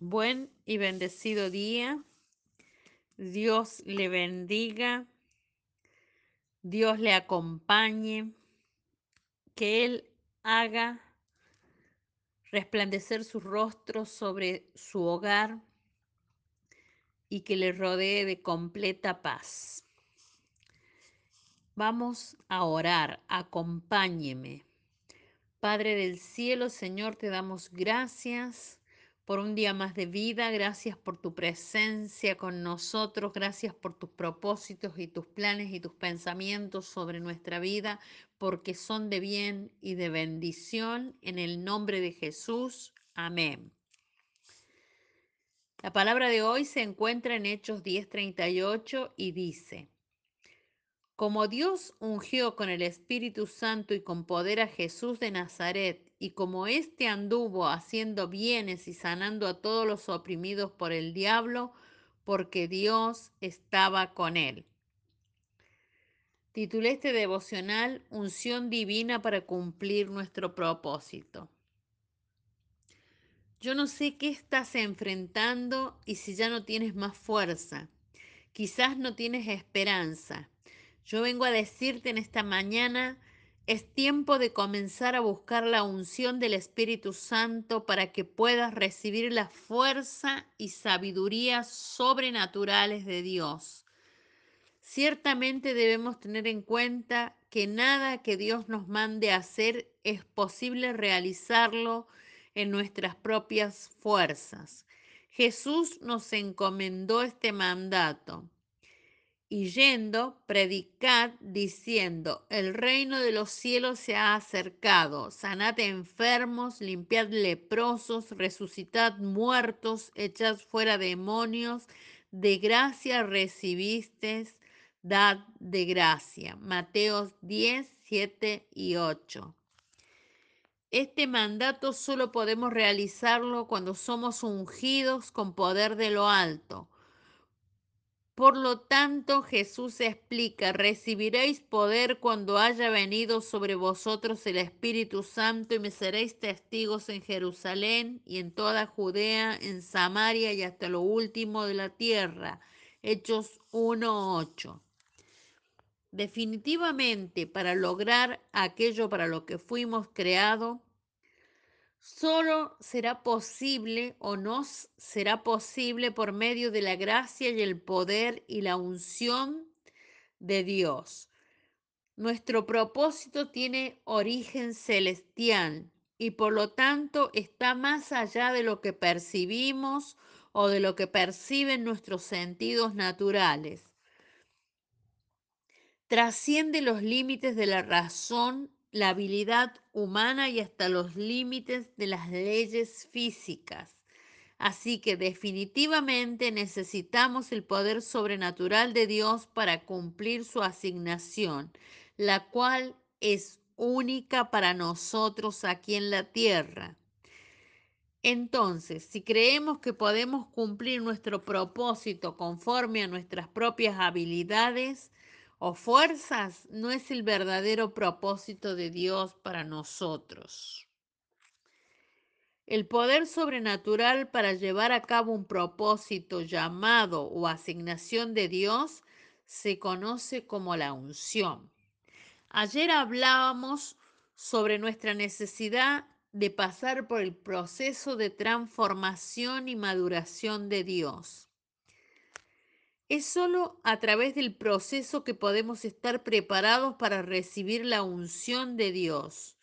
Buen y bendecido día. Dios le bendiga. Dios le acompañe. Que Él haga resplandecer su rostro sobre su hogar y que le rodee de completa paz. Vamos a orar. Acompáñeme. Padre del cielo, Señor, te damos gracias por un día más de vida, gracias por tu presencia con nosotros, gracias por tus propósitos y tus planes y tus pensamientos sobre nuestra vida, porque son de bien y de bendición. En el nombre de Jesús, amén. La palabra de hoy se encuentra en Hechos 10:38 y dice, como Dios ungió con el Espíritu Santo y con poder a Jesús de Nazaret, y como éste anduvo haciendo bienes y sanando a todos los oprimidos por el diablo, porque Dios estaba con él. Titulé este devocional Unción Divina para cumplir nuestro propósito. Yo no sé qué estás enfrentando y si ya no tienes más fuerza. Quizás no tienes esperanza yo vengo a decirte en esta mañana, es tiempo de comenzar a buscar la unción del Espíritu Santo para que puedas recibir la fuerza y sabiduría sobrenaturales de Dios. Ciertamente debemos tener en cuenta que nada que Dios nos mande a hacer es posible realizarlo en nuestras propias fuerzas. Jesús nos encomendó este mandato y yendo, predicad diciendo, el reino de los cielos se ha acercado, sanad enfermos, limpiad leprosos, resucitad muertos, echad fuera demonios, de gracia recibisteis, dad de gracia. Mateos 10, 7 y 8. Este mandato solo podemos realizarlo cuando somos ungidos con poder de lo alto por lo tanto, Jesús explica, recibiréis poder cuando haya venido sobre vosotros el Espíritu Santo y me seréis testigos en Jerusalén y en toda Judea, en Samaria y hasta lo último de la tierra. Hechos 1.8. Definitivamente, para lograr aquello para lo que fuimos creados, solo será posible o nos será posible por medio de la gracia y el poder y la unción de Dios. Nuestro propósito tiene origen celestial y por lo tanto está más allá de lo que percibimos o de lo que perciben nuestros sentidos naturales. Trasciende los límites de la razón la habilidad humana y hasta los límites de las leyes físicas. Así que definitivamente necesitamos el poder sobrenatural de Dios para cumplir su asignación, la cual es única para nosotros aquí en la tierra. Entonces, si creemos que podemos cumplir nuestro propósito conforme a nuestras propias habilidades, o fuerzas no es el verdadero propósito de Dios para nosotros. El poder sobrenatural para llevar a cabo un propósito llamado o asignación de Dios se conoce como la unción. Ayer hablábamos sobre nuestra necesidad de pasar por el proceso de transformación y maduración de Dios. Es solo a través del proceso que podemos estar preparados para recibir la unción de Dios.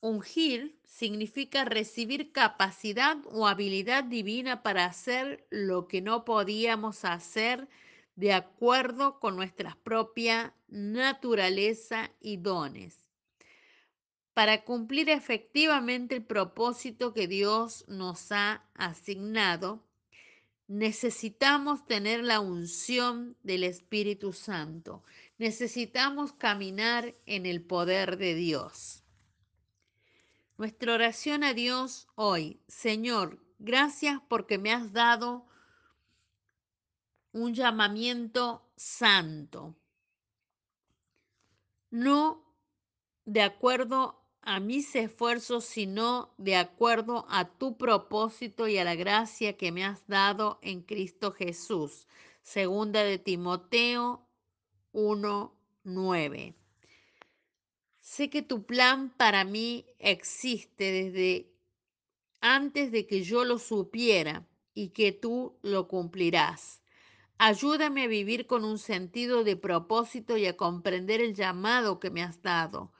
Ungir significa recibir capacidad o habilidad divina para hacer lo que no podíamos hacer de acuerdo con nuestra propia naturaleza y dones. Para cumplir efectivamente el propósito que Dios nos ha asignado, necesitamos tener la unción del Espíritu Santo. Necesitamos caminar en el poder de Dios. Nuestra oración a Dios hoy, Señor, gracias porque me has dado un llamamiento santo. No de acuerdo a mis esfuerzos, sino de acuerdo a tu propósito y a la gracia que me has dado en Cristo Jesús. Segunda de Timoteo 1:9. Sé que tu plan para mí existe desde antes de que yo lo supiera y que tú lo cumplirás. Ayúdame a vivir con un sentido de propósito y a comprender el llamado que me has dado.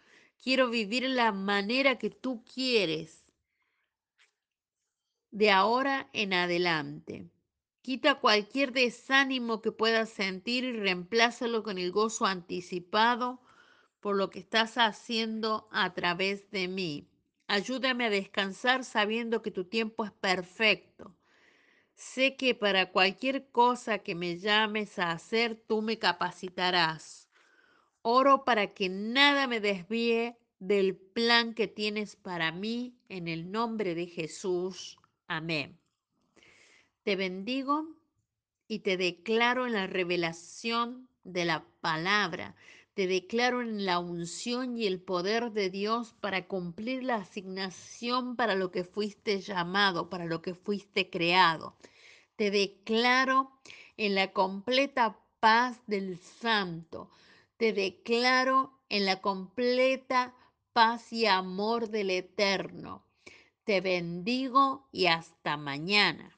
Quiero vivir la manera que tú quieres de ahora en adelante. Quita cualquier desánimo que puedas sentir y reemplázalo con el gozo anticipado por lo que estás haciendo a través de mí. Ayúdame a descansar sabiendo que tu tiempo es perfecto. Sé que para cualquier cosa que me llames a hacer, tú me capacitarás. Oro para que nada me desvíe del plan que tienes para mí en el nombre de Jesús. Amén. Te bendigo y te declaro en la revelación de la palabra. Te declaro en la unción y el poder de Dios para cumplir la asignación para lo que fuiste llamado, para lo que fuiste creado. Te declaro en la completa paz del Santo. Te declaro en la completa paz y amor del Eterno. Te bendigo y hasta mañana.